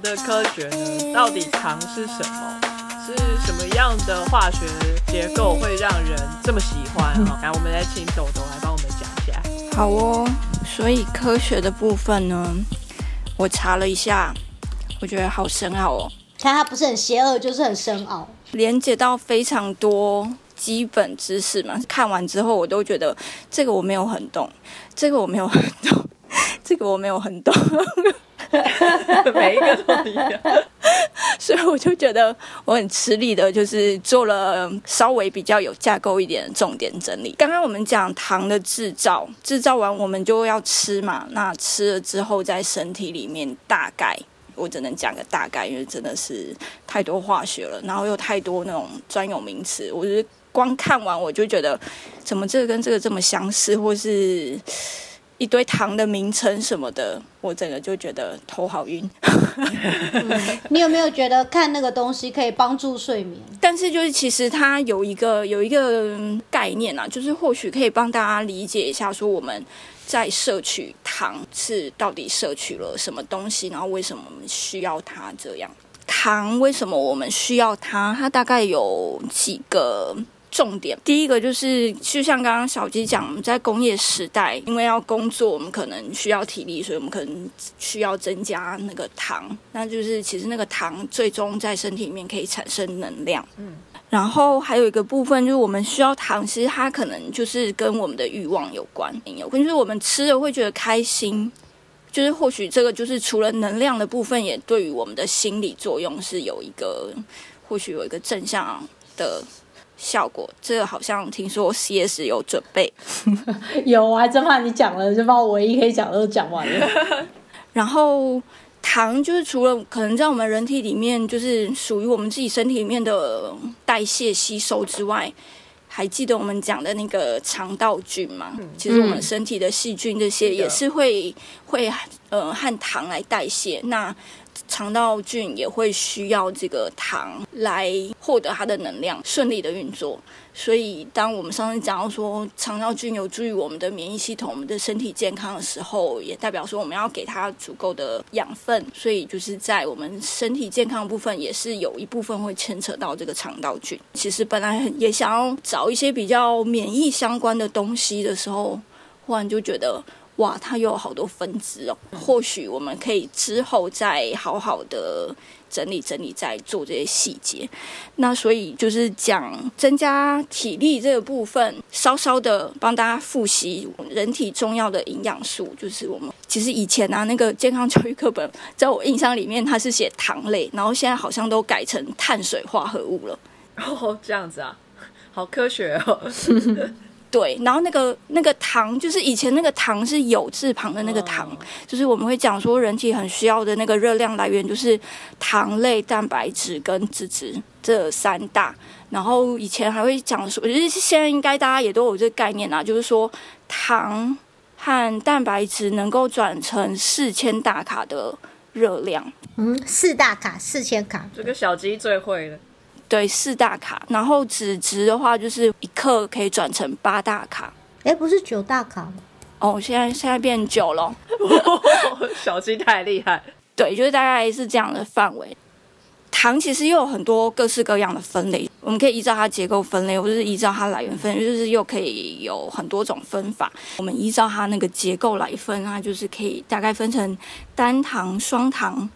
的科学呢？到底糖是什么？是什么样的化学结构会让人这么喜欢？哈，来，我们来请豆豆来帮我们讲一下。好哦，所以科学的部分呢，我查了一下，我觉得好深奥哦。看它不是很邪恶，就是很深奥，连接到非常多基本知识嘛。看完之后，我都觉得这个我没有很懂，这个我没有很懂，这个我没有很懂。每一个都一样，所以我就觉得我很吃力的，就是做了稍微比较有架构一点的重点整理。刚刚我们讲糖的制造，制造完我们就要吃嘛，那吃了之后在身体里面大概，我只能讲个大概，因为真的是太多化学了，然后又太多那种专有名词，我觉得光看完我就觉得，怎么这个跟这个这么相似，或是。一堆糖的名称什么的，我整个就觉得头好晕。你有没有觉得看那个东西可以帮助睡眠？但是就是其实它有一个有一个概念啊，就是或许可以帮大家理解一下，说我们在摄取糖是到底摄取了什么东西，然后为什么我们需要它这样？糖为什么我们需要它？它大概有几个。重点第一个就是，就像刚刚小鸡讲，我们在工业时代，因为要工作，我们可能需要体力，所以我们可能需要增加那个糖。那就是其实那个糖最终在身体里面可以产生能量。嗯，然后还有一个部分就是我们需要糖，其实它可能就是跟我们的欲望有关，有关就是我们吃了会觉得开心，就是或许这个就是除了能量的部分，也对于我们的心理作用是有一个，或许有一个正向的。效果，这个好像听说 CS 有准备，有，我还真怕你讲了，就把我唯一可以讲的都讲完了。然后糖就是除了可能在我们人体里面，就是属于我们自己身体里面的代谢吸收之外，还记得我们讲的那个肠道菌吗？其实我们身体的细菌这些也是会会呃和糖来代谢。那肠道菌也会需要这个糖来获得它的能量，顺利的运作。所以，当我们上次讲到说肠道菌有助于我们的免疫系统、我们的身体健康的时候，也代表说我们要给它足够的养分。所以，就是在我们身体健康的部分，也是有一部分会牵扯到这个肠道菌。其实本来也想要找一些比较免疫相关的东西的时候，忽然就觉得。哇，它又有好多分支哦。或许我们可以之后再好好的整理整理，再做这些细节。那所以就是讲增加体力这个部分，稍稍的帮大家复习人体重要的营养素。就是我们其实以前啊，那个健康教育课本，在我印象里面它是写糖类，然后现在好像都改成碳水化合物了。哦，这样子啊，好科学哦。对，然后那个那个糖，就是以前那个糖是有字旁的那个糖，就是我们会讲说人体很需要的那个热量来源，就是糖类、蛋白质跟脂质这三大。然后以前还会讲说，就是现在应该大家也都有这个概念啊，就是说糖和蛋白质能够转成四千大卡的热量。嗯，四大卡，四千卡，这个小鸡最会了。对，四大卡，然后纸质的话，就是一克可以转成八大卡。哎，不是九大卡吗？哦，现在现在变九了。小鸡太厉害。对，就是大概是这样的范围。糖其实又有很多各式各样的分类，我们可以依照它结构分类，或者是依照它来源分，就是又可以有很多种分法。我们依照它那个结构来分啊，就是可以大概分成单糖、双糖、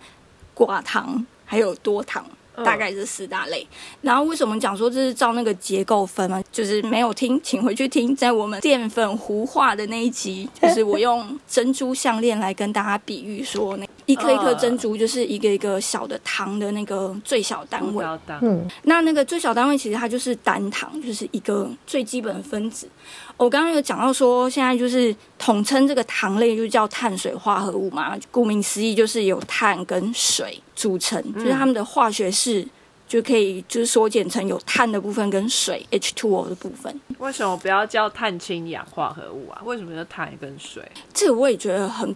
寡糖，还有多糖。大概是四大类，然后为什么讲说这是照那个结构分呢？就是没有听，请回去听，在我们淀粉糊化的那一集，就是我用珍珠项链来跟大家比喻说，那一颗一颗珍珠就是一个一个小的糖的那个最小单位。嗯，那那个最小单位其实它就是单糖，就是一个最基本的分子。我刚刚有讲到说，现在就是统称这个糖类就叫碳水化合物嘛，顾名思义就是有碳跟水组成，就是它们的化学式就可以就是缩减成有碳的部分跟水 H2O 的部分。为什么不要叫碳氢氧化合物啊？为什么叫碳跟水？这个我也觉得很，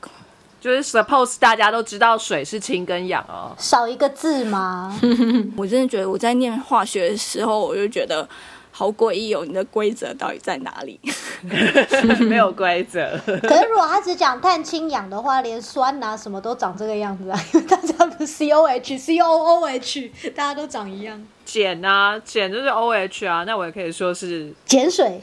就是 suppose 大家都知道水是氢跟氧哦，少一个字吗？我真的觉得我在念化学的时候，我就觉得。好诡异哦，你的规则到底在哪里？没有规则。可是如果他只讲碳氢氧的话，连酸啊什么都长这个样子啊，因为大家不是 C O H C O O H，大家都长一样。碱啊，碱就是 O H 啊，那我也可以说是碱水，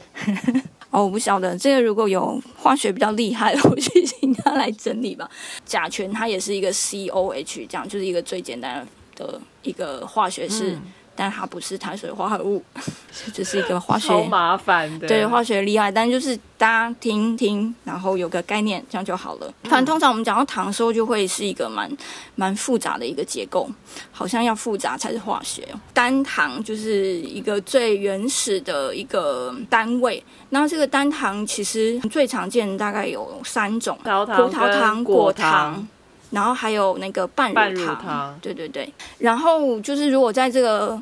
哦，我不晓得这个如果有化学比较厉害的，我去请他来整理吧。甲醛它也是一个 C O H，这样就是一个最简单的一个化学式。但它不是碳水化合物，这是一个化学超麻烦的。对，化学厉害，但就是大家听听，然后有个概念，这样就好了。反正通常我们讲到糖的时候，就会是一个蛮蛮复杂的一个结构，好像要复杂才是化学。单糖就是一个最原始的一个单位，然后这个单糖其实最常见大概有三种：葡萄糖、葡萄糖、果糖。然后还有那个半乳糖，对对对。然后就是如果在这个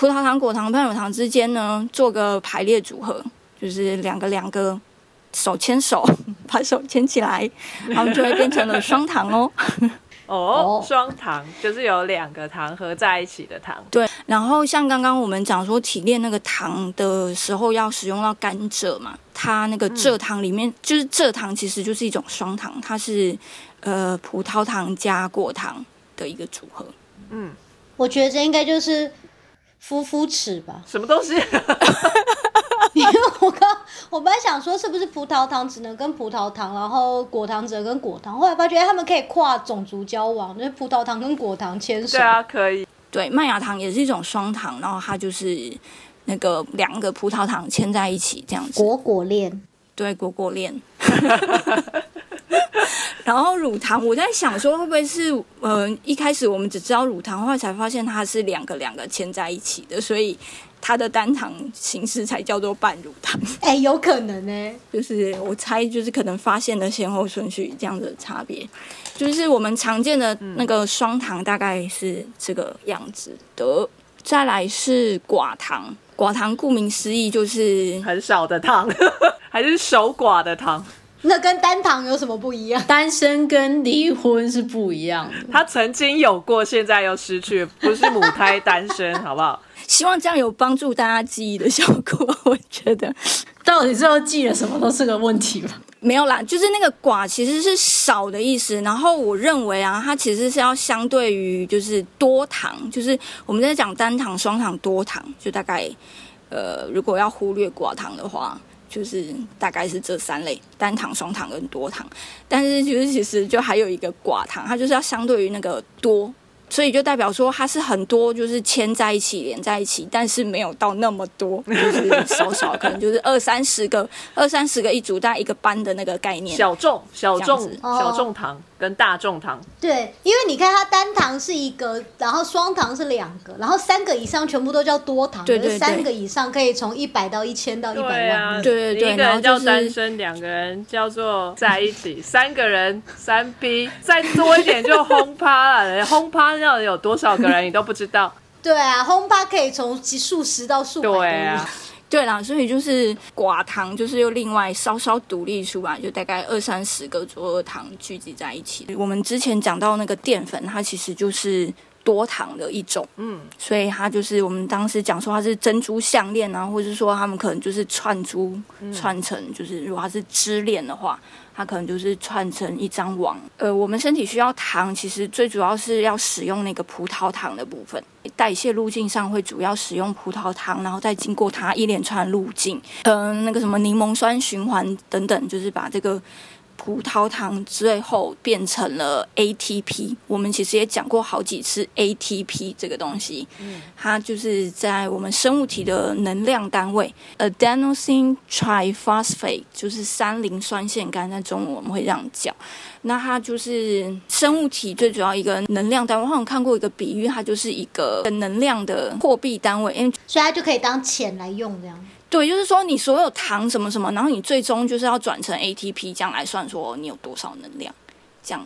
葡萄糖、果糖、半乳糖之间呢，做个排列组合，就是两个两个手牵手，把手牵起来，然后就会变成了双糖哦。哦，双糖就是有两个糖合在一起的糖。对，然后像刚刚我们讲说提炼那个糖的时候要使用到甘蔗嘛，它那个蔗糖里面就是蔗糖，其实就是一种双糖，它是呃葡萄糖加果糖的一个组合。嗯，我觉得这应该就是。夫夫尺吧？什么东西？因为我刚我本来想说是不是葡萄糖只能跟葡萄糖，然后果糖只能跟果糖，后来发觉他们可以跨种族交往，就是葡萄糖跟果糖牵手。对啊，可以。对，麦芽糖也是一种双糖，然后它就是那个两个葡萄糖牵在一起这样子。果果链。对，果果链。然后乳糖，我在想说会不会是呃一开始我们只知道乳糖，后来才发现它是两个两个牵在一起的，所以它的单糖形式才叫做半乳糖。哎，有可能呢，就是我猜就是可能发现的先后顺序这样的差别，就是我们常见的那个双糖大概是这个样子的。再来是寡糖，寡糖顾名思义就是很少的糖，还是守寡的糖。那跟单糖有什么不一样？单身跟离婚是不一样的。他曾经有过，现在又失去，不是母胎单身，好不好？希望这样有帮助大家记忆的效果。我觉得，到底最后记了什么都是个问题吧。没有啦，就是那个寡其实是少的意思。然后我认为啊，它其实是要相对于就是多糖，就是我们在讲单糖、双糖、多糖，就大概呃，如果要忽略寡糖的话。就是大概是这三类单糖、双糖跟多糖，但是其实其实就还有一个寡糖，它就是要相对于那个多。所以就代表说它是很多，就是牵在一起、连在一起，但是没有到那么多，就是少少，可能就是二三十个、二三十个一组，大概一个班的那个概念。小众、小众、小众糖跟大众糖。对，因为你看它单糖是一个，然后双糖是两个，然后三个以上全部都叫多糖。对对对。三个以上可以从一百到一千到一百万。对对对。一个人叫单身，两个人叫做在一起，三个人三 P，再多一点就轰趴了，轰趴。要有多少个人你都不知道。对啊，轰趴可以从数十到数百。对啊，对啦，所以就是寡糖，就是又另外稍稍独立出来，就大概二三十个左右的糖聚集在一起。我们之前讲到那个淀粉，它其实就是多糖的一种。嗯，所以它就是我们当时讲说它是珍珠项链啊，或者说他们可能就是串珠串成，就是如果它是支链的话。它可能就是串成一张网。呃，我们身体需要糖，其实最主要是要使用那个葡萄糖的部分。代谢路径上会主要使用葡萄糖，然后再经过它一连串路径，嗯，那个什么柠檬酸循环等等，就是把这个。葡萄糖最后变成了 ATP，我们其实也讲过好几次 ATP 这个东西，它就是在我们生物体的能量单位，adenosine triphosphate，就是三磷酸腺苷，在中文我们会这样叫。那它就是生物体最主要一个能量单位。我好像看过一个比喻，它就是一个能量的货币单位，因为所以它就可以当钱来用这样。对，就是说你所有糖什么什么，然后你最终就是要转成 ATP，这样来算说你有多少能量，这样，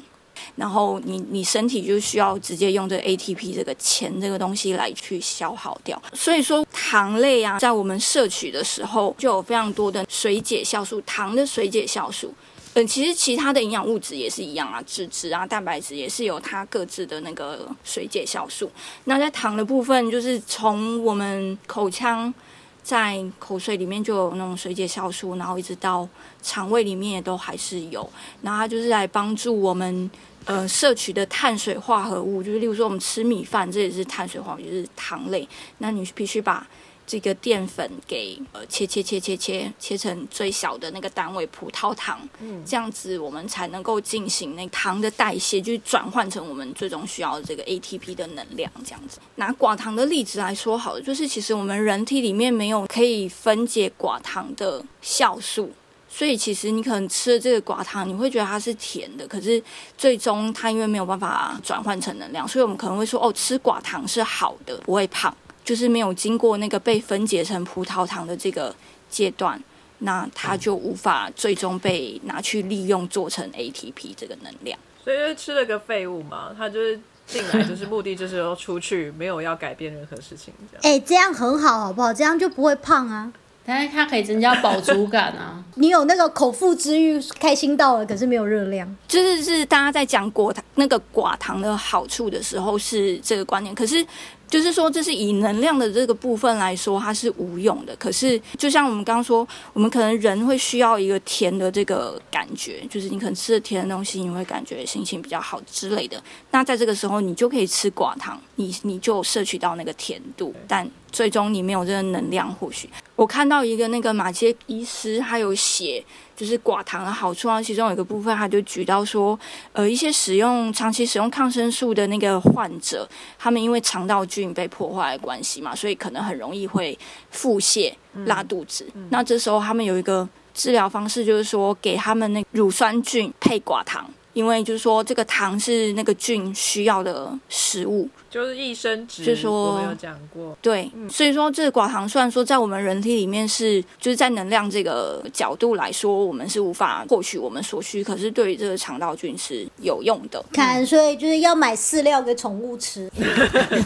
然后你你身体就需要直接用这 ATP 这个钱这个东西来去消耗掉。所以说糖类啊，在我们摄取的时候就有非常多的水解酵素，糖的水解酵素。嗯，其实其他的营养物质也是一样啊，脂质啊、蛋白质也是有它各自的那个水解酵素。那在糖的部分，就是从我们口腔。在口水里面就有那种水解酵素，然后一直到肠胃里面也都还是有，然后它就是来帮助我们呃摄取的碳水化合物，就是例如说我们吃米饭，这也是碳水化合物，就是糖类，那你必须把这个淀粉给呃切切切切切切成最小的那个单位葡萄糖，这样子我们才能够进行那糖的代谢，就是转换成我们最终需要的这个 ATP 的能量。这样子，拿寡糖的例子来说好了，就是其实我们人体里面没有可以分解寡糖的酵素。所以其实你可能吃了这个寡糖，你会觉得它是甜的，可是最终它因为没有办法转换成能量，所以我们可能会说哦，吃寡糖是好的，不会胖。就是没有经过那个被分解成葡萄糖的这个阶段，那它就无法最终被拿去利用做成 ATP 这个能量。所以就是吃了个废物嘛，他就是进来就是目的就是要出去，没有要改变任何事情这样。哎、这样很好，好不好？这样就不会胖啊。但是它可以增加饱足感啊。你有那个口腹之欲，开心到了，可是没有热量。就是是大家在讲果糖那个寡糖的好处的时候是这个观念，可是就是说这是以能量的这个部分来说，它是无用的。可是就像我们刚刚说，我们可能人会需要一个甜的这个感觉，就是你可能吃了甜的东西，你会感觉心情比较好之类的。那在这个时候，你就可以吃寡糖，你你就摄取到那个甜度，但最终你没有这个能量。或许我看到一个那个马杰医师，他有写。就是寡糖的好处啊，其中有一个部分，他就举到说，呃，一些使用长期使用抗生素的那个患者，他们因为肠道菌被破坏的关系嘛，所以可能很容易会腹泻、拉肚子。那这时候他们有一个治疗方式，就是说给他们那乳酸菌配寡糖，因为就是说这个糖是那个菌需要的食物。就是益生值，就说我没有讲过，对，所以说这个寡糖虽然说在我们人体里面是，就是在能量这个角度来说，我们是无法获取我们所需，可是对于这个肠道菌是有用的。看，所以就是要买饲料给宠物吃。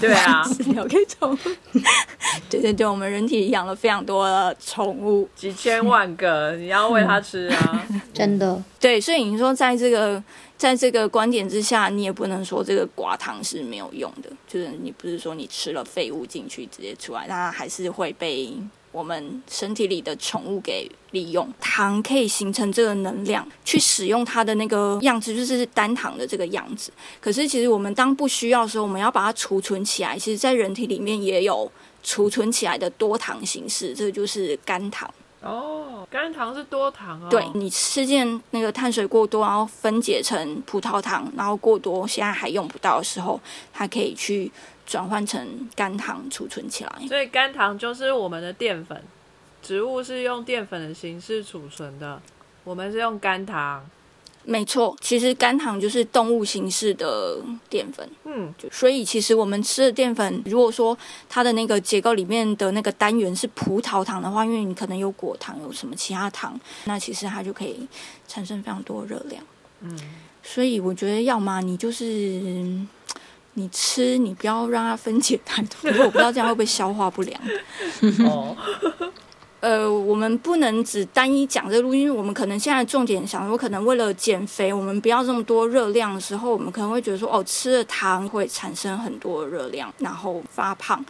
对啊，饲料给宠物，对对对，我们人体养了非常多的宠物，几千万个，你要喂它吃啊。真的，对，所以你说在这个在这个观点之下，你也不能说这个寡糖是没有用的，就是你不是说你吃了废物进去直接出来，它还是会被我们身体里的宠物给利用。糖可以形成这个能量，去使用它的那个样子，就是单糖的这个样子。可是其实我们当不需要的时候，我们要把它储存起来。其实，在人体里面也有储存起来的多糖形式，这个就是肝糖。哦，甘糖是多糖哦。对你吃进那个碳水过多，然后分解成葡萄糖，然后过多现在还用不到的时候，它可以去转换成甘糖储存起来。所以甘糖就是我们的淀粉，植物是用淀粉的形式储存的，我们是用甘糖。没错，其实甘糖就是动物形式的淀粉。嗯，就所以其实我们吃的淀粉，如果说它的那个结构里面的那个单元是葡萄糖的话，因为你可能有果糖，有什么其他糖，那其实它就可以产生非常多热量。嗯，所以我觉得，要么你就是你吃，你不要让它分解太多，因为我不知道这样会不会消化不良。哦，呃，我们不能只单一讲这个路，因为我们可能现在重点想说，可能为了减肥，我们不要这么多热量的时候，我们可能会觉得说，哦，吃了糖会产生很多热量，然后发胖。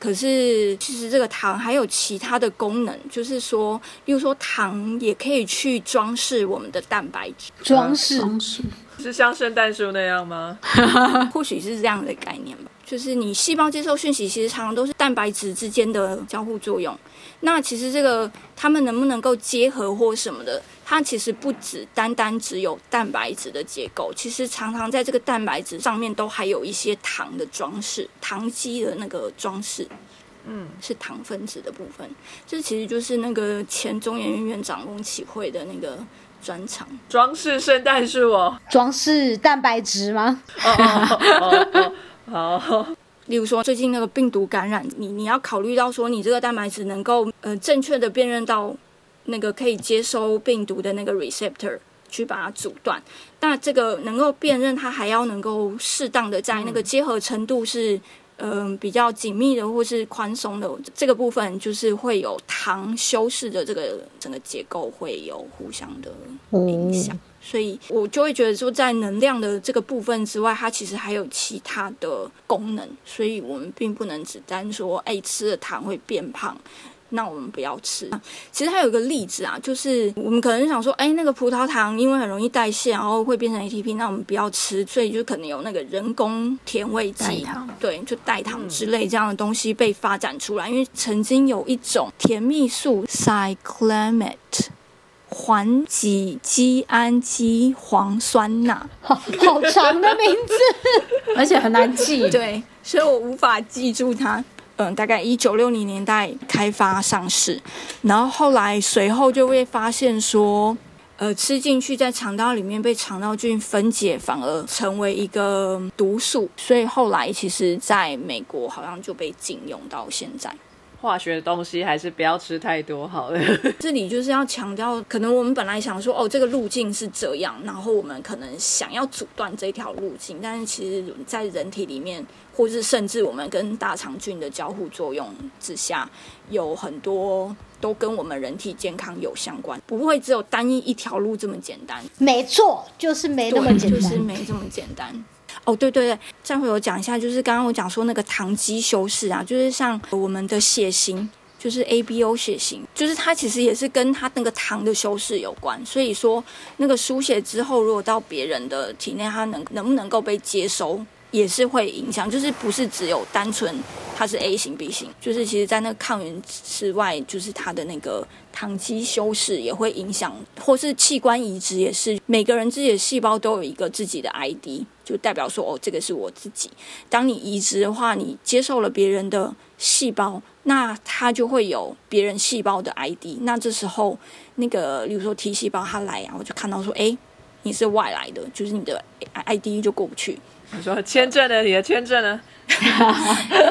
可是其实这个糖还有其他的功能，就是说，例如说糖也可以去装饰我们的蛋白质，装饰。装饰是像圣诞树那样吗？或许是这样的概念吧。就是你细胞接受讯息，其实常常都是蛋白质之间的交互作用。那其实这个他们能不能够结合或什么的，它其实不只单单只有蛋白质的结构，其实常常在这个蛋白质上面都还有一些糖的装饰，糖基的那个装饰。嗯，是糖分子的部分，这其实就是那个前中研院院长翁启慧的那个专场。装饰圣诞树哦。装饰蛋白质吗？哦哦哦哦，好，例如说，最近那个病毒感染，你你要考虑到说，你这个蛋白质能够呃正确的辨认到那个可以接收病毒的那个 receptor，去把它阻断。那这个能够辨认，它还要能够适当的在那个结合程度是嗯、比较紧密的或是宽松的这个部分，就是会有糖修饰的这个整个结构会有互相的影响。所以我就会觉得说，在能量的这个部分之外，它其实还有其他的功能，所以我们并不能只单说，哎，吃了糖会变胖，那我们不要吃。其实还有一个例子啊，就是我们可能想说，哎，那个葡萄糖因为很容易代谢，然后会变成 ATP，那我们不要吃，所以就可能有那个人工甜味剂，对，就代糖之类这样的东西被发展出来。因为曾经有一种甜蜜素 cyclamate。环己基氨基磺酸钠，好长的名字，而且很难记。对，所以我无法记住它。嗯，大概一九六零年代开发上市，然后后来随后就会发现说，呃，吃进去在肠道里面被肠道菌分解，反而成为一个毒素，所以后来其实在美国好像就被禁用到现在。化学的东西还是不要吃太多好了。这里就是要强调，可能我们本来想说，哦，这个路径是这样，然后我们可能想要阻断这条路径，但是其实，在人体里面，或是甚至我们跟大肠菌的交互作用之下，有很多都跟我们人体健康有相关，不会只有单一一条路这么简单。没错，就是没那么简单，就是没这么简单。哦，对对对，再会我讲一下，就是刚刚我讲说那个糖基修饰啊，就是像我们的血型，就是 ABO 血型，就是它其实也是跟它那个糖的修饰有关。所以说，那个输血之后，如果到别人的体内，它能能不能够被接收，也是会影响。就是不是只有单纯它是 A 型 B 型，就是其实在那个抗原之外，就是它的那个。糖基修饰也会影响，或是器官移植也是。每个人自己的细胞都有一个自己的 ID，就代表说哦，这个是我自己。当你移植的话，你接受了别人的细胞，那它就会有别人细胞的 ID。那这时候，那个比如说 T 细胞它来啊，我就看到说，哎，你是外来的，就是你的 ID 就过不去。你说签证呢？你的签证呢？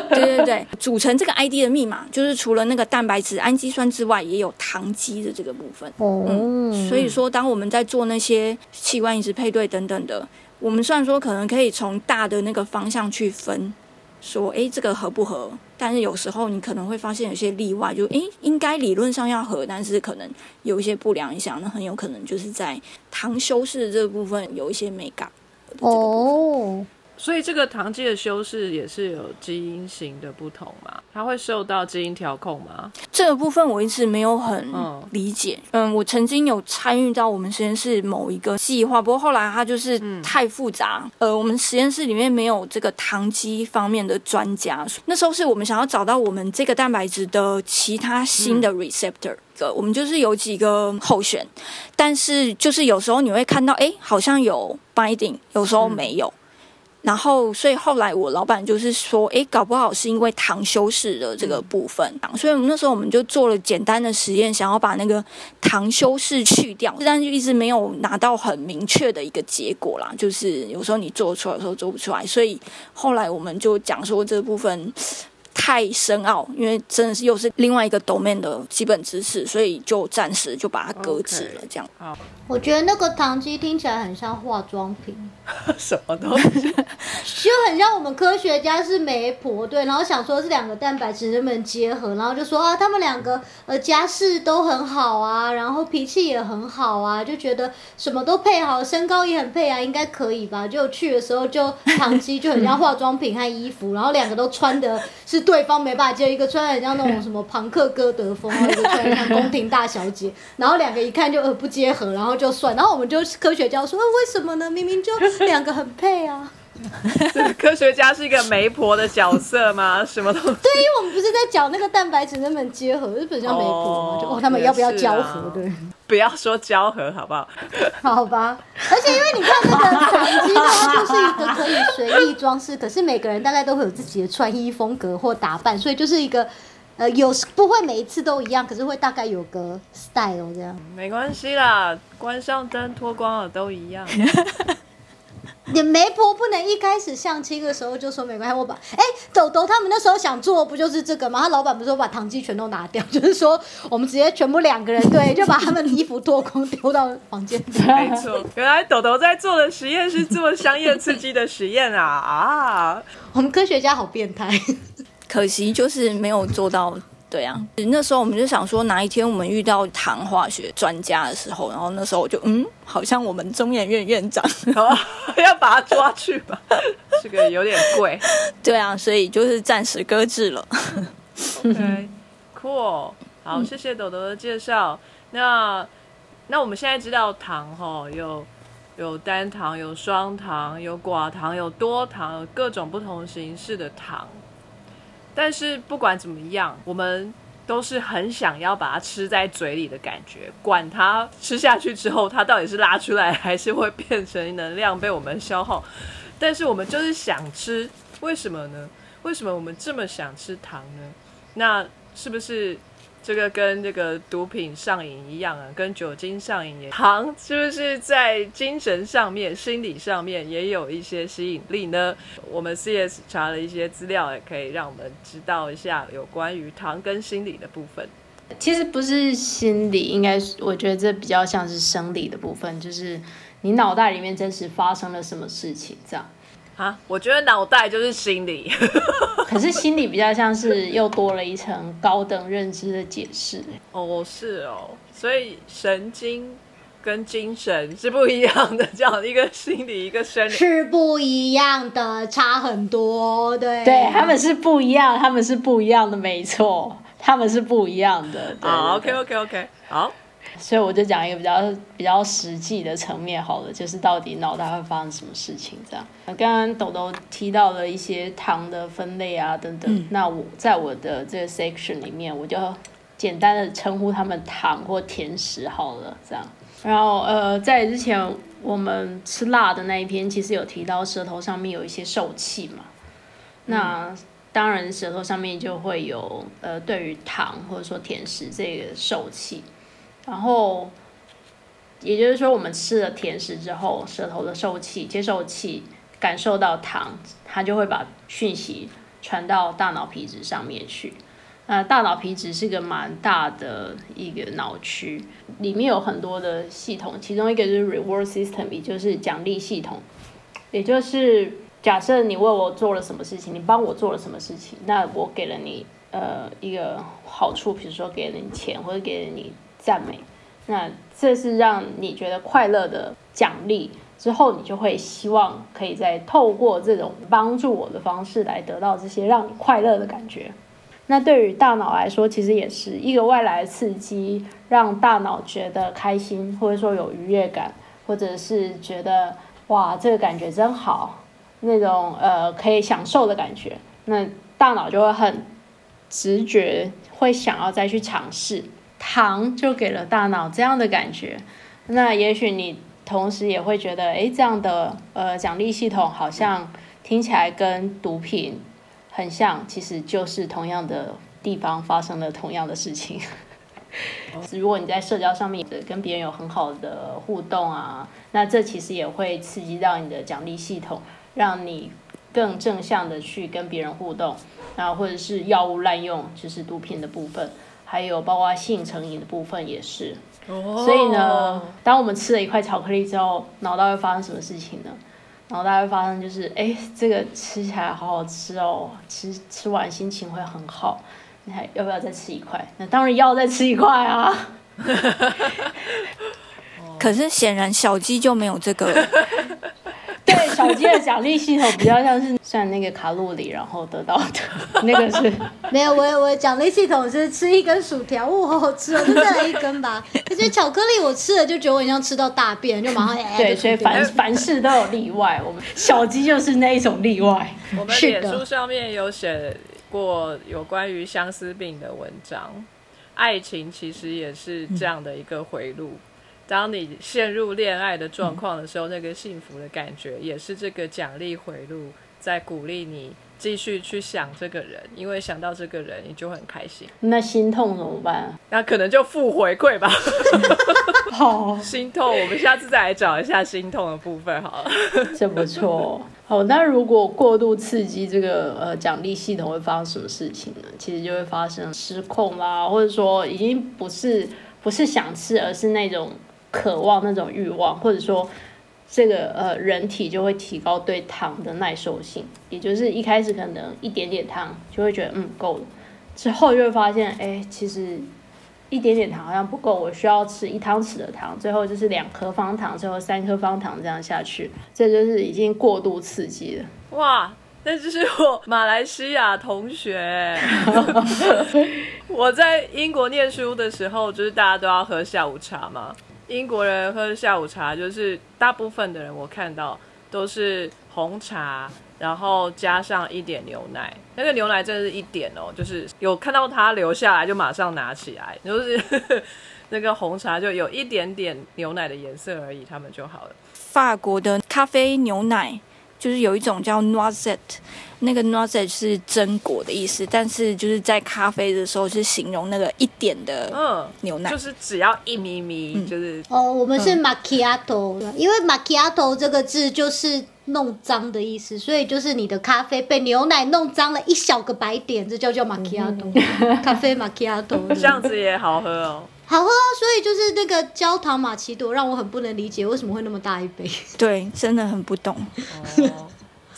对对对，组成这个 ID 的密码，就是除了那个蛋白质、氨基酸之外，也有糖基的这个部分。哦，所以说，当我们在做那些器官移植配对等等的，我们虽然说可能可以从大的那个方向去分，说哎这个合不合，但是有时候你可能会发现有些例外，就哎应该理论上要合，但是可能有一些不良影响，那很有可能就是在糖修饰这部分有一些美感。哦。所以这个糖基的修饰也是有基因型的不同嘛？它会受到基因调控吗？这个部分我一直没有很理解。嗯，我曾经有参与到我们实验室某一个计划，不过后来它就是太复杂。呃，我们实验室里面没有这个糖基方面的专家。那时候是我们想要找到我们这个蛋白质的其他新的 receptor，我们就是有几个候选，但是就是有时候你会看到，哎，好像有 binding，有时候没有。然后，所以后来我老板就是说，哎，搞不好是因为糖修饰的这个部分，所以我们那时候我们就做了简单的实验，想要把那个糖修饰去掉，但就一直没有拿到很明确的一个结果啦。就是有时候你做出来，有时候做不出来，所以后来我们就讲说这部分。太深奥，因为真的是又是另外一个 domain 的基本知识，所以就暂时就把它搁置了。这样，我觉得那个糖基听起来很像化妆品，什么东西？就很像我们科学家是媒婆，对，然后想说这两个蛋白质能不能结合，然后就说啊，他们两个呃家世都很好啊，然后脾气也很好啊，就觉得什么都配好，身高也很配啊，应该可以吧？就去的时候就糖基就很像化妆品和衣服，然后两个都穿的是。对方没办法接，一个穿很像那种什么朋克歌德风，然后一个穿像宫廷大小姐，然后两个一看就呃不结合，然后就算，然后我们就科学家说，为什么呢？明明就两个很配啊。科学家是一个媒婆的角色吗？什么都对，因为我们不是在讲那个蛋白质能不能结合，日本叫媒婆嘛，就哦他们要不要交合？对，不要说交合好不好？好吧，而且因为你看那个长机，它就是一个可以随意装饰，可是每个人大概都会有自己的穿衣风格或打扮，所以就是一个呃有不会每一次都一样，可是会大概有个 style 这样。没关系啦，关上灯脱光了都一样。你媒婆不能一开始相亲的时候就说没关系，我把哎豆豆他们那时候想做不就是这个吗？他老板不是说把糖基全都拿掉，就是说我们直接全部两个人对，就把他们的衣服脱光丢到房间。没错，原来豆豆在做的实验是这么商业刺激的实验啊啊！我们科学家好变态，可惜就是没有做到。对啊，那时候我们就想说，哪一天我们遇到糖化学专家的时候，然后那时候我就嗯，好像我们中研院院长 要把他抓去吧，这个有点贵。对啊，所以就是暂时搁置了。OK，cool。好，谢谢豆豆的介绍。那那我们现在知道糖哈有有单糖、有双糖、有寡糖、有多糖，有各种不同形式的糖。但是不管怎么样，我们都是很想要把它吃在嘴里的感觉，管它吃下去之后它到底是拉出来还是会变成能量被我们消耗。但是我们就是想吃，为什么呢？为什么我们这么想吃糖呢？那是不是这个跟这个毒品上瘾一样啊？跟酒精上瘾也糖 是不是在精神上面、心理上面也有一些吸引力呢？我们 CS 查了一些资料，也可以让我们知道一下有关于糖跟心理的部分。其实不是心理，应该是我觉得这比较像是生理的部分，就是你脑袋里面真实发生了什么事情这样。啊，我觉得脑袋就是心理，可是心理比较像是又多了一层高等认知的解释。哦，是哦，所以神经跟精神是不一样的，这样一个心理一个生理。是不一样的，差很多，对。对，他们是不一样，他们是不一样的，没错，他们是不一样的。好对，OK OK OK，好。所以我就讲一个比较比较实际的层面好了，就是到底脑袋会发生什么事情这样。刚刚豆豆提到了一些糖的分类啊等等，那我在我的这个 section 里面，我就简单的称呼他们糖或甜食好了这样。然后呃，在之前我们吃辣的那一篇，其实有提到舌头上面有一些受气嘛，那。当然，舌头上面就会有呃，对于糖或者说甜食这个受气。然后，也就是说，我们吃了甜食之后，舌头的受气、接受器感受到糖，它就会把讯息传到大脑皮质上面去。那大脑皮质是个蛮大的一个脑区，里面有很多的系统，其中一个就是 reward system，也就是奖励系统。也就是假设你为我做了什么事情，你帮我做了什么事情，那我给了你呃一个好处，比如说给了你钱或者给了你。赞美，那这是让你觉得快乐的奖励，之后你就会希望可以再透过这种帮助我的方式来得到这些让你快乐的感觉。那对于大脑来说，其实也是一个外来刺激，让大脑觉得开心，或者说有愉悦感，或者是觉得哇这个感觉真好，那种呃可以享受的感觉，那大脑就会很直觉会想要再去尝试。糖就给了大脑这样的感觉，那也许你同时也会觉得，哎，这样的呃奖励系统好像听起来跟毒品很像，其实就是同样的地方发生了同样的事情。如果你在社交上面跟别人有很好的互动啊，那这其实也会刺激到你的奖励系统，让你更正向的去跟别人互动，然后或者是药物滥用，就是毒品的部分。还有包括性成瘾的部分也是，所以呢，当我们吃了一块巧克力之后，脑袋会发生什么事情呢？脑袋会发生就是，哎，这个吃起来好好吃哦，吃吃完心情会很好，你还要不要再吃一块？那当然要再吃一块啊。可是显然小鸡就没有这个。对小鸡的奖励系统比较像是算那个卡路里，然后得到的那个是没有，我我奖励系统是吃一根薯条，哇，好好吃哦，就再来一根吧。可是巧克力我吃了就觉得我像吃到大便，就马上哎对，所以凡凡事都有例外，我们小鸡就是那一种例外。我们脸书上面有写过有关于相思病的文章，爱情其实也是这样的一个回路。当你陷入恋爱的状况的时候，那个幸福的感觉也是这个奖励回路在鼓励你继续去想这个人，因为想到这个人你就很开心。那心痛怎么办？那可能就负回馈吧。好，心痛，我们下次再来找一下心痛的部分好了。这不错。好，那如果过度刺激这个呃奖励系统会发生什么事情呢？其实就会发生失控啦，或者说已经不是不是想吃，而是那种。渴望那种欲望，或者说这个呃人体就会提高对糖的耐受性，也就是一开始可能一点点糖就会觉得嗯够了，之后就会发现哎其实一点点糖好像不够，我需要吃一汤匙的糖，最后就是两颗方糖，最后三颗方糖这样下去，这就是已经过度刺激了。哇，那就是我马来西亚同学。我在英国念书的时候，就是大家都要喝下午茶嘛。英国人喝下午茶，就是大部分的人我看到都是红茶，然后加上一点牛奶。那个牛奶真的是一点哦，就是有看到它留下来就马上拿起来，就是 那个红茶就有一点点牛奶的颜色而已，他们就好了。法国的咖啡牛奶就是有一种叫 noisette，那个 noisette 是榛果的意思，但是就是在咖啡的时候是形容那个一点的嗯，牛奶。就是只要一咪咪，就是哦，我们是 macchiato，、因为 macchiato 这个字就是弄脏的意思，所以就是你的咖啡被牛奶弄脏了一小个白点，这叫叫 macchiato，咖啡 macchiato 这样子也好喝哦。好喝啊。所以就是那个焦糖玛奇朵让我很不能理解为什么会那么大一杯。对，真的很不懂。哦，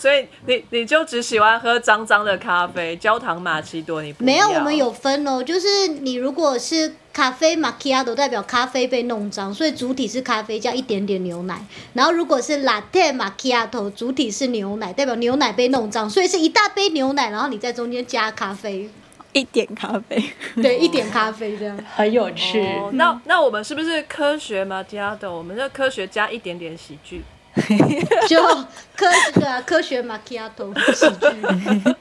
所以你你就只喜欢喝脏脏的咖啡，焦糖玛奇朵你不没有，我们有分哦，就是你如果是咖啡 macchiato，代表咖啡被弄脏，所以主体是咖啡加一点点牛奶。然后如果是 latte macchiato，主体是牛奶，代表牛奶被弄脏，所以是一大杯牛奶，然后你在中间加咖啡，一点咖啡，对，一点咖啡这样。很有趣。哦，那那我们是不是科学玛奇朵？我们这科学加一点点喜剧。就科对啊，科学 macchiato 喜剧。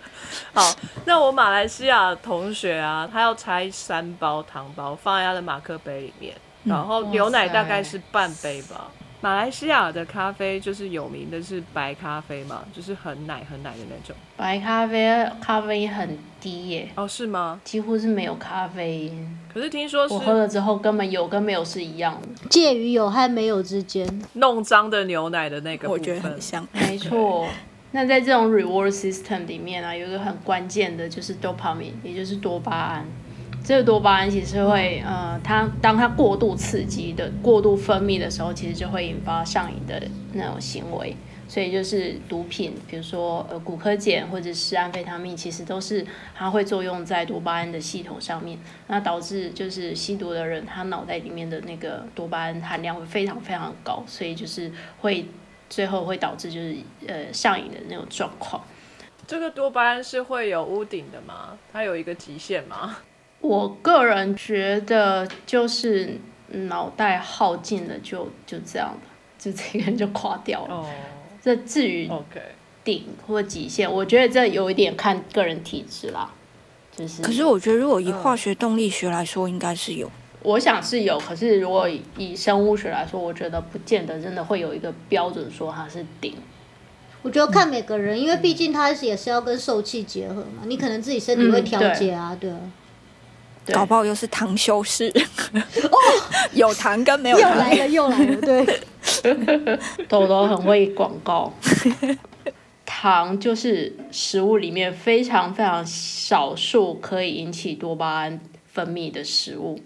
好，那我马来西亚同学啊，他要拆三包糖包放在他的马克杯里面，然后牛奶大概是半杯吧。马来西亚的咖啡就是有名的是白咖啡嘛，就是很奶很奶的那种。白咖啡咖啡因很低耶，哦，是吗？几乎是没有咖啡因。可是听说我喝了之后根本有跟没有是一样的。介于有和没有之间。弄脏的牛奶的那个部我分。觉得很像。没错。那在这种 reward system 里面啊，有一个很关键的就是 dopamine，也就是多巴胺。这个多巴胺其实会，呃，它当它过度刺激的、过度分泌的时候，其实就会引发上瘾的那种行为。所以就是毒品，比如说呃骨科碱或者是安非他命，其实都是它会作用在多巴胺的系统上面，那导致就是吸毒的人他脑袋里面的那个多巴胺含量会非常非常高，所以就是会最后会导致就是呃上瘾的那种状况。这个多巴胺是会有屋顶的吗？它有一个极限吗？我个人觉得就是脑袋耗尽了就就这样了，就这个人就垮掉了。哦这至于，OK，顶或极限，我觉得这有一点看个人体质啦。就是，可是我觉得，如果以化学动力学来说，应该是有。我想是有，可是如果以以生物学来说，我觉得不见得真的会有一个标准说它是顶。我觉得看每个人，因为毕竟它也是要跟受气结合嘛，你可能自己身体会调节啊，对啊。对搞不好又是糖修饰。哦 有糖跟没有糖又来了，又来了，对。豆豆很会广告。糖就是食物里面非常非常少数可以引起多巴胺分泌的食物，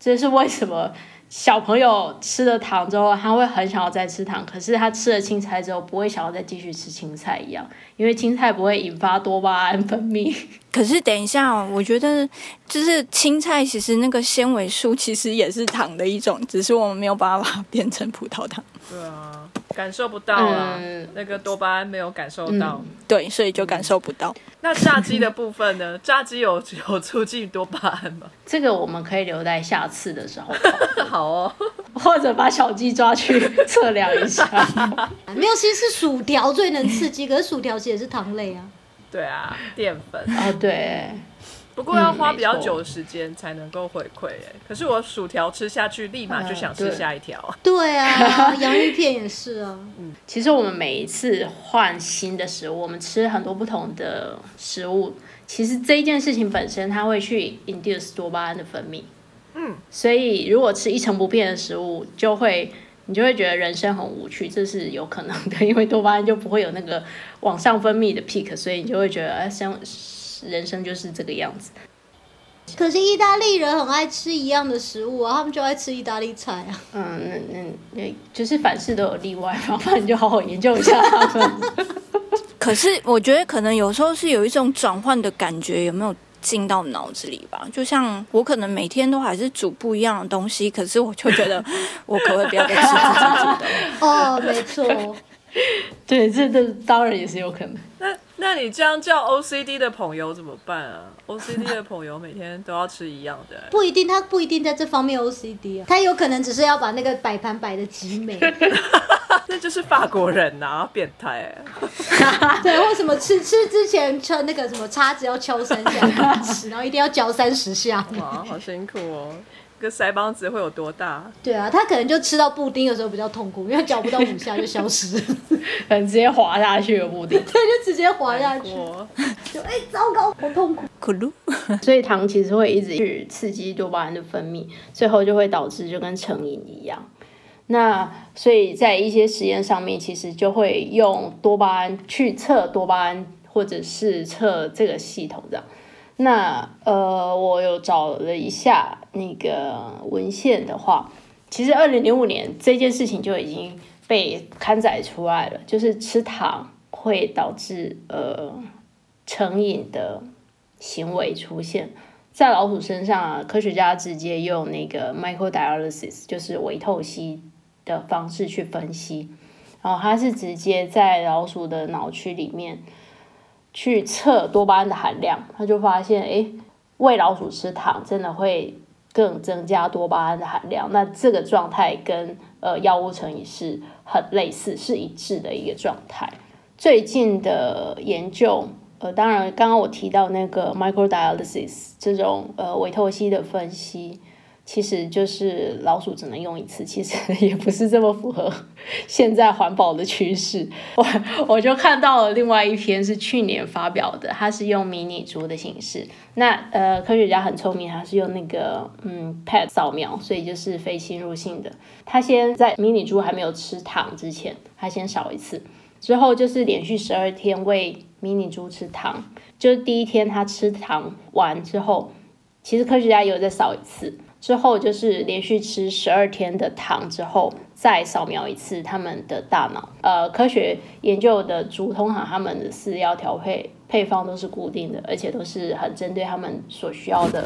这是为什么小朋友吃了糖之后，他会很想要再吃糖，可是他吃了青菜之后不会想要再继续吃青菜一样，因为青菜不会引发多巴胺分泌。可是等一下哦，我觉得就是青菜，其实那个纤维素其实也是糖的一种，只是我们没有办法变成葡萄糖。对啊，感受不到啊，嗯那个多巴胺没有感受到。对，所以就感受不到。那炸鸡的部分呢？炸鸡有有促进多巴胺吗？这个我们可以留在下次的时候 好哦，或者把小鸡抓去测量一下。没有，其实是薯条最能刺激，可是薯条其实也是糖类啊。对啊，淀粉，哦，对。不过要花嗯比较久的时间才能够回馈哎。可是我薯条吃下去，立马就想吃下一条。对啊，洋芋片也是啊。嗯其实我们每一次换新的食物，我们吃很多不同的食物，其实这一件事情本身它会去 induce 多巴胺的分泌。嗯，所以如果吃一成不变的食物，就会你就会觉得人生很无趣，这是有可能的，因为多巴胺就不会有那个往上分泌的 peak，所以你就会觉得哎，生人生就是这个样子。可是意大利人很爱吃一样的食物啊，他们就爱吃意大利菜啊。嗯，那那那就是凡事都有例外嘛，反正你就好好研究一下他们。可是我觉得可能有时候是有一种转换的感觉，有没有进到脑子里吧？就像我可能每天都还是煮不一样的东西，可是我就觉得我可不可以不要再吃自己煮的？哦，没错。对，这这当然也是有可能。那那你这样叫 OCD 的朋友怎么办啊？OCD 的朋友每天都要吃一样的、不一定，他不一定在这方面 OCD 啊，他有可能只是要把那个摆盘摆的极美，那就是法国人呐、变态、对，或什么吃吃之前敲那个什么叉子要敲三下吃，然后一定要嚼三十下。哇，好辛苦哦！个腮帮子会有多大？对啊，他可能就吃到布丁的时候比较痛苦，因为他嚼不到五下就消失 可能直接滑下去的布丁。对就直接滑下去，我 就哎、糟糕，好痛苦。咕噜，所以糖其实会一直去刺激多巴胺的分泌，最后就会导致就跟成瘾一样。那所以在一些实验上面，其实就会用多巴胺去测多巴胺，或者是测这个系统这样。那呃，我有找了一下那个文献的话，其实二零零五年这件事情就已经被刊载出来了，就是吃糖会导致呃成瘾的行为出现。在老鼠身上啊，科学家直接用那个 microdialysis，就是微透析的方式去分析，然后它是直接在老鼠的脑区里面去测多巴胺的含量，他就发现，诶，喂老鼠吃糖真的会更增加多巴胺的含量。那这个状态跟呃药物成瘾是很类似，是一致的一个状态。最近的研究，呃，当然刚刚我提到那个 microdialysis 这种呃微透析的分析，其实就是老鼠只能用一次，其实 也不是这么符合现在环保的趋势。我我就看到了另外一篇是去年发表的，它是用迷你猪的形式。那呃，科学家很聪明，他是用那个嗯 PET 扫描，所以就是非侵入性的。他先在迷你猪还没有吃糖之前，他先扫一次，之后就是连续十二天喂迷你猪吃糖，就是第一天他吃糖完之后，其实科学家有再扫一次。之后就是连续吃十二天的糖之后，再扫描一次他们的大脑。呃，科学研究的主通常他们的饲料调配配方都是固定的，而且都是很针对他们所需要的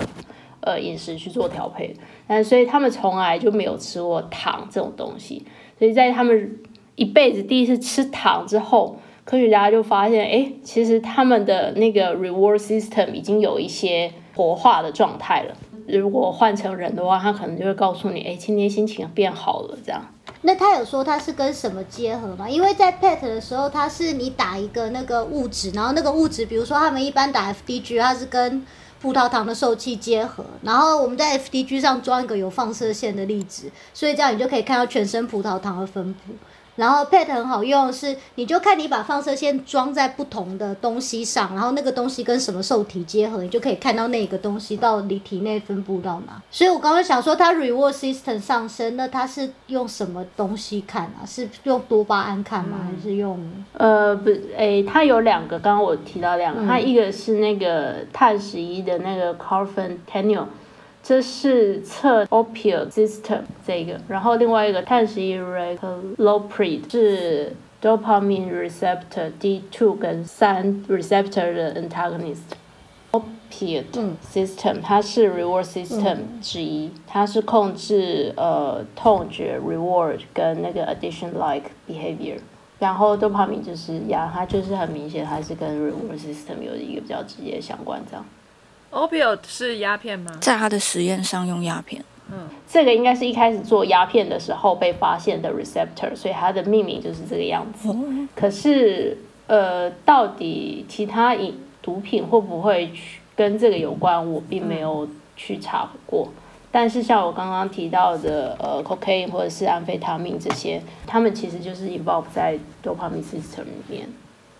呃饮食去做调配。但所以他们从来就没有吃过糖这种东西。所以在他们一辈子第一次吃糖之后，科学家就发现，哎，其实他们的那个 reward system 已经有一些活化的状态了。如果换成人的话，他可能就会告诉你，哎，今天心情变好了，这样。那他有说他是跟什么结合吗？因为在 PET 的时候，它是你打一个那个物质，然后那个物质，比如说他们一般打 FDG，它是跟葡萄糖的受器结合，然后我们在 FDG 上装一个有放射线的粒子，所以这样你就可以看到全身葡萄糖的分布。然后 PET 很好用，是你就看你把放射线装在不同的东西上，然后那个东西跟什么受体结合，你就可以看到那个东西到你体内分布到哪。所以我刚刚想说，它 reward system 上升，那它是用什么东西看啊？是用多巴胺看吗？还是用？呃，不，诶，它有两个，刚刚我提到两个，它一个是那个碳十一的那个 carfentanil，这是测 opioid system 这个，然后另外一个碳十一 raclopride 是 dopamine receptor D2 跟三 receptor 的 antagonist。opioid system 它是 reward system 之一，它是控制呃痛觉 reward 跟那个 addiction like behavior。然后 dopamine 就是呀，它就是很明显，它是跟 reward system 有一个比较直接相关这样。Opioid 是鸦片吗？在他的实验上用鸦片，这个应该是一开始做鸦片的时候被发现的 receptor，所以它的命名就是这个样子。可是，呃，到底其他饮毒品会不会去跟这个有关，我并没有去查过。但是像我刚刚提到的，呃，cocaine 或者是安非他命这些，他们其实就是 involve 在 dopamine system 里面。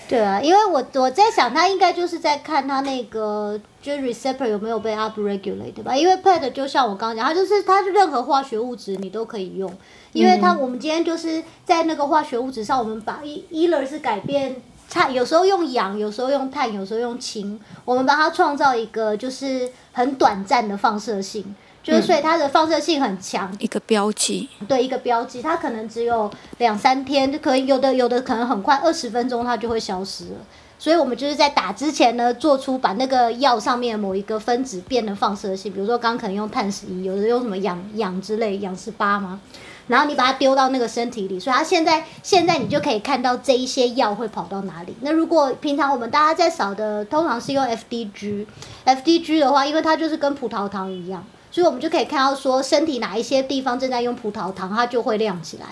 对啊，因为我我在想，他应该就是在看他那个就是 receptor 有没有被 upregulate 吧？因为 PET 就像我刚刚讲，它就是它任何化学物质你都可以用，因为它我们今天就是在那个化学物质上，我们把 e either 是改变碳，有时候用氧，有时候用碳，有时候用氢，我们把它创造一个就是很短暂的放射性。就是所以它的放射性很强，一个标记，对一个标记，它可能只有两三天，就可以有的有的可能很快，二十分钟它就会消失了。所以我们就是在打之前呢，做出把那个药上面某一个分子变得放射性，比如说刚刚可能用碳十一，有的用什么氧氧之类，氧十八吗？然后你把它丢到那个身体里，所以它现在现在你就可以看到这一些药会跑到哪里。那如果平常我们大家在扫的，通常是用 FDG，FDG 的话，因为它就是跟葡萄糖一样，所以我们就可以看到说身体哪一些地方正在用葡萄糖，它就会亮起来。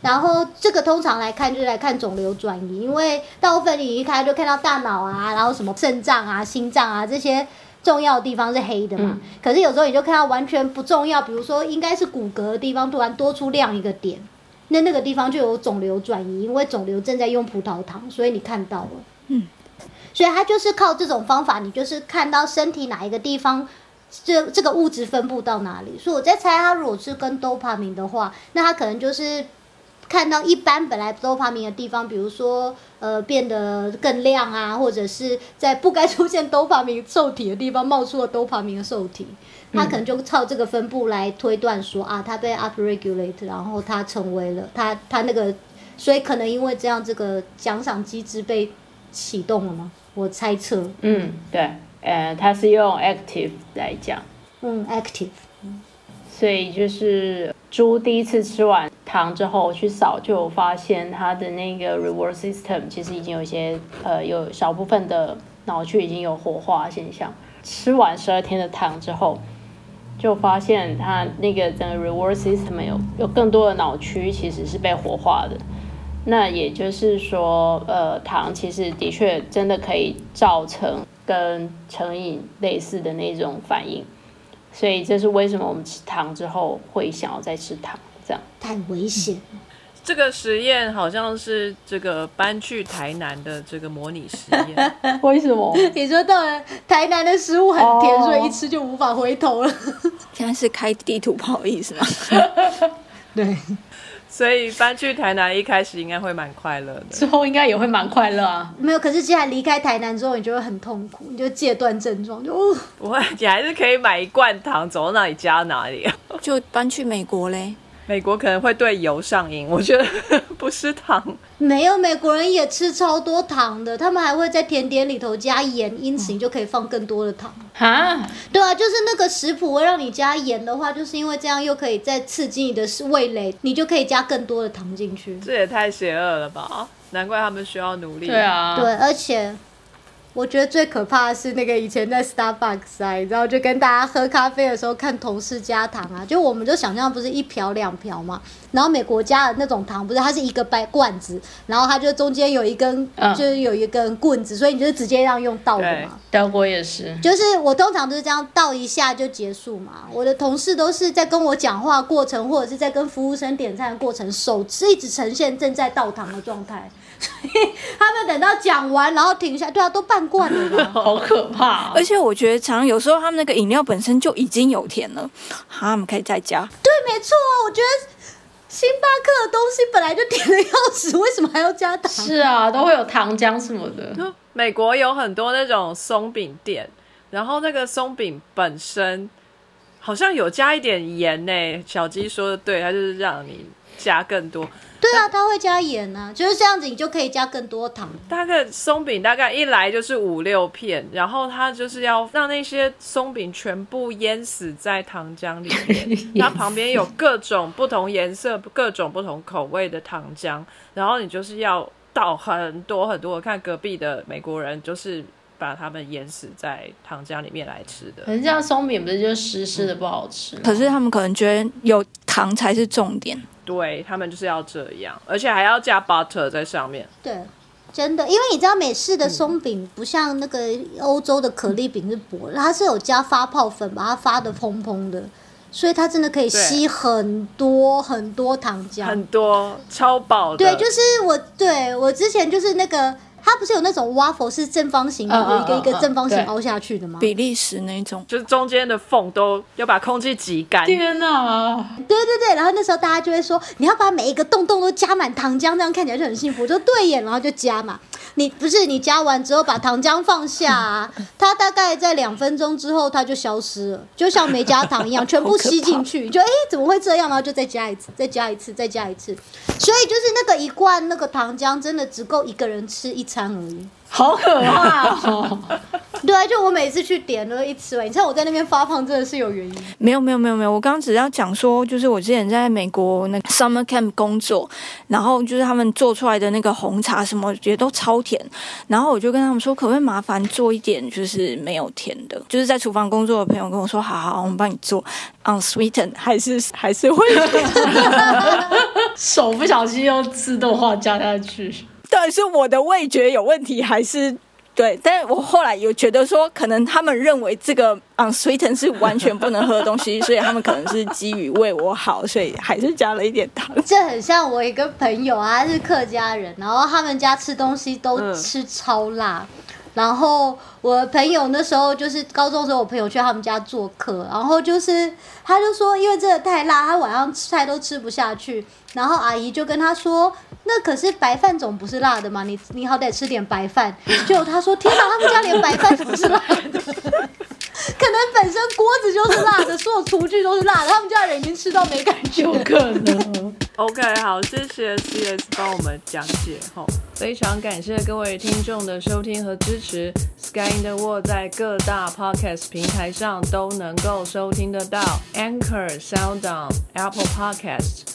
然后这个通常来看就是来看肿瘤转移，因为大部分你一开就看到大脑啊，然后什么肾脏啊、心脏啊这些重要的地方是黑的嘛。可是有时候你就看到完全不重要，比如说应该是骨骼的地方突然多出亮一个点，那那个地方就有肿瘤转移，因为肿瘤正在用葡萄糖，所以你看到了。嗯，所以它就是靠这种方法，你就是看到身体哪一个地方。这这个物质分布到哪里？所以我在猜，它如果是跟多巴明的话，那它可能就是看到一般本来多巴明的地方，比如说呃变得更亮啊，或者是在不该出现多巴明受体的地方冒出了多巴明的受体，他可能就靠这个分布来推断说啊，它被 upregulate，然后它成为了它它那个，所以可能因为这样，这个奖赏机制被启动了吗？我猜测。嗯，对。呃，它是用 active 来讲，嗯，active，所以就是猪第一次吃完糖之后去扫，就发现它的那个 reward system 其实已经有一些呃有少部分的脑区已经有活化现象。吃完十二天的糖之后，就发现它那个整个 reward system 有有更多的脑区其实是被活化的。那也就是说，呃，糖其实的确真的可以造成。跟成瘾类似的那种反应，所以这是为什么我们吃糖之后会想要再吃糖，这样太危险。这个实验好像是这个搬去台南的这个模拟实验，为什么？你说到了台南的食物很甜，所以一吃就无法回头了。现在是开地图炮意思吗？对。所以搬去台南一开始应该会蛮快乐的，之后应该也会蛮快乐啊。没有，可是既然离开台南之后，你就会很痛苦，你就戒断症状，就不会，你还是可以买一罐糖，走到哪里加哪里。就搬去美国嘞。美国可能会对油上瘾，我觉得不是糖。没有，美国人也吃超多糖的，他们还会在甜点里头加盐，因此你就可以放更多的糖。哈？对啊，就是那个食谱会让你加盐的话，就是因为这样又可以再刺激你的味蕾，你就可以加更多的糖进去。这也太邪恶了吧！难怪他们需要努力。对啊。对，而且。我觉得最可怕的是那个以前在 Starbucks 啊，然后就跟大家喝咖啡的时候看同事加糖啊，就我们就想象不是一瓢两瓢嘛，然后美国加的那种糖不是它是一个白罐子，然后它就中间有一根就是有一根棍子，所以你就直接让用倒的嘛。德国也是，就是我通常都是这样倒一下就结束嘛。我的同事都是在跟我讲话过程，或者是在跟服务生点餐的过程，手是一直呈现正在倒糖的状态。所以他们等到讲完，然后停下，对啊，都半罐了，好可怕。而且我觉得，常有时候他们那个饮料本身就已经有甜了，他们可以再加。对，没错啊，我觉得星巴克的东西本来就甜的要死，为什么还要加糖？是啊，都会有糖浆什么的。美国有很多那种松饼店，然后那个松饼本身好像有加一点盐呢。小鸡说的对，它就是让你加更多。对啊，它会加盐啊，就是这样子，你就可以加更多糖。大概松饼大概一来就是五六片，然后它就是要让那些松饼全部淹死在糖浆里面。它旁边有各种不同颜色、各种不同口味的糖浆，然后你就是要倒很多很多。我看隔壁的美国人就是把它们淹死在糖浆里面来吃的。可是这样松饼不是就湿湿的不好吃？可是他们可能觉得有糖才是重点。对他们就是要这样，而且还要加 butter 在上面。对，真的，因为你知道美式的松饼不像那个欧洲的可丽饼是薄，它是有加发泡粉把它发的蓬蓬的，所以它真的可以吸很多很多糖浆，很多超饱。对，就是我对我之前就是那个。它不是有那种 waffle 是正方形，有一个一个正方形凹下去的吗？比利时那种，就是中间的缝都要把空气挤干。天哪！对对对，然后那时候大家就会说，你要把每一个洞洞都加满糖浆，这样看起来就很幸福。我说对眼，然后就加嘛。你不是你加完之后把糖浆放下，啊 它大概在两分钟之后它就消失了，就像没加糖一样，全部吸进去。就哎，怎么会这样？然后就再加一次，再加一次，再加一次。所以就是那个一罐那个糖浆真的只够一个人吃一。餐而已，好可怕！对啊，就我每次去点了一吃完，你知道我在那边发胖真的是有原因。没有没有没有没有，我刚刚只要讲说，就是我之前在美国那个 summer camp 工作，然后就是他们做出来的那个红茶什么，觉得都超甜，然后我就跟他们说，可不可以麻烦做一点就是没有甜的？就是在厨房工作的朋友跟我说，好好，我们帮你做 unsweetened，还是还是会。手不小心用自动化加下去，到底是我的味觉有问题，还是对？但是我后来有觉得说，可能他们认为这个 unsweetened 是完全不能喝的东西，所以他们可能是基于为我好，所以还是加了一点糖。这很像我一个朋友啊，他是客家人，然后他们家吃东西都吃超辣。然后我朋友那时候就是高中时候，我朋友去他们家做客，然后就是他就说，因为真的太辣，他晚上菜都吃不下去。然后阿姨就跟他说：“那可是白饭总不是辣的嘛，你你好歹吃点白饭。”就他说：“天哪，他们家连白饭都是辣的，可能本身锅子就是辣的，所有厨具都是辣的，他们家人已经吃到没感觉。”有可能。OK，好，谢谢 CS 帮我们讲解吼，非常感谢各位听众的收听和支持。Sky in the World 在各大 Podcast 平台上都能够收听得到，Anchor、SoundOn、Apple Podcast。